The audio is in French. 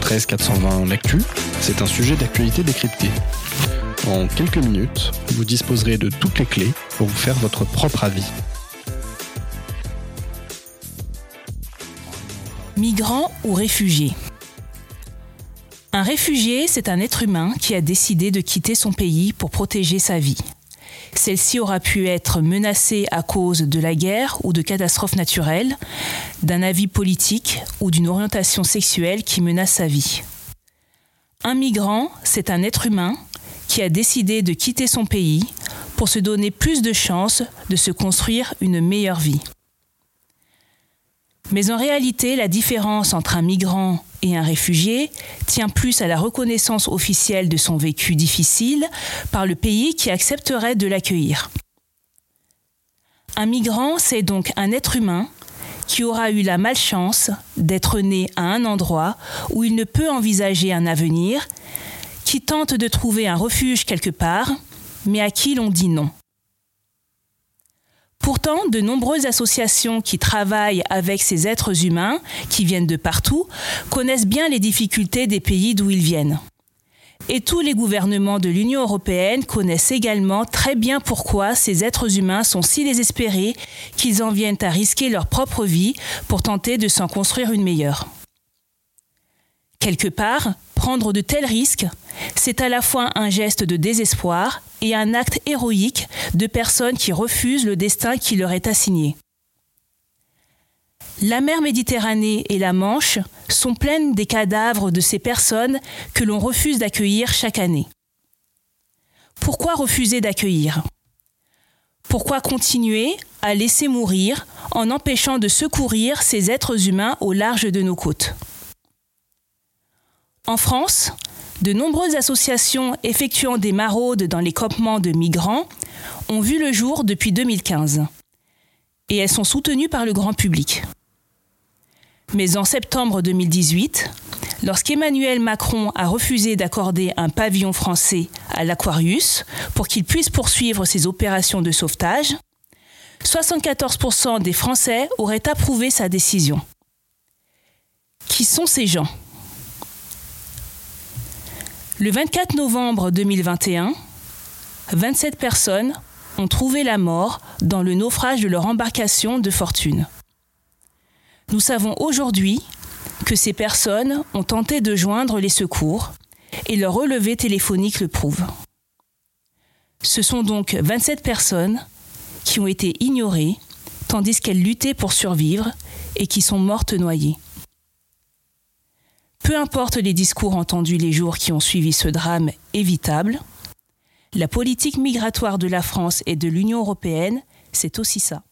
93 420 l'actu, c'est un sujet d'actualité décrypté. En quelques minutes, vous disposerez de toutes les clés pour vous faire votre propre avis. Migrant ou réfugié Un réfugié, c'est un être humain qui a décidé de quitter son pays pour protéger sa vie. Celle-ci aura pu être menacée à cause de la guerre ou de catastrophes naturelles, d'un avis politique ou d'une orientation sexuelle qui menace sa vie. Un migrant, c'est un être humain qui a décidé de quitter son pays pour se donner plus de chances de se construire une meilleure vie. Mais en réalité, la différence entre un migrant et un réfugié tient plus à la reconnaissance officielle de son vécu difficile par le pays qui accepterait de l'accueillir. Un migrant, c'est donc un être humain qui aura eu la malchance d'être né à un endroit où il ne peut envisager un avenir, qui tente de trouver un refuge quelque part, mais à qui l'on dit non. Pourtant, de nombreuses associations qui travaillent avec ces êtres humains, qui viennent de partout, connaissent bien les difficultés des pays d'où ils viennent. Et tous les gouvernements de l'Union européenne connaissent également très bien pourquoi ces êtres humains sont si désespérés qu'ils en viennent à risquer leur propre vie pour tenter de s'en construire une meilleure. Quelque part, prendre de tels risques, c'est à la fois un geste de désespoir et un acte héroïque de personnes qui refusent le destin qui leur est assigné. La mer Méditerranée et la Manche sont pleines des cadavres de ces personnes que l'on refuse d'accueillir chaque année. Pourquoi refuser d'accueillir? Pourquoi continuer à laisser mourir en empêchant de secourir ces êtres humains au large de nos côtes? En France, de nombreuses associations effectuant des maraudes dans les campements de migrants ont vu le jour depuis 2015 et elles sont soutenues par le grand public. Mais en septembre 2018, lorsqu'Emmanuel Macron a refusé d'accorder un pavillon français à l'Aquarius pour qu'il puisse poursuivre ses opérations de sauvetage, 74% des Français auraient approuvé sa décision. Qui sont ces gens? Le 24 novembre 2021, 27 personnes ont trouvé la mort dans le naufrage de leur embarcation de fortune. Nous savons aujourd'hui que ces personnes ont tenté de joindre les secours et leur relevé téléphonique le prouve. Ce sont donc 27 personnes qui ont été ignorées tandis qu'elles luttaient pour survivre et qui sont mortes noyées. Peu importe les discours entendus les jours qui ont suivi ce drame évitable, la politique migratoire de la France et de l'Union européenne, c'est aussi ça.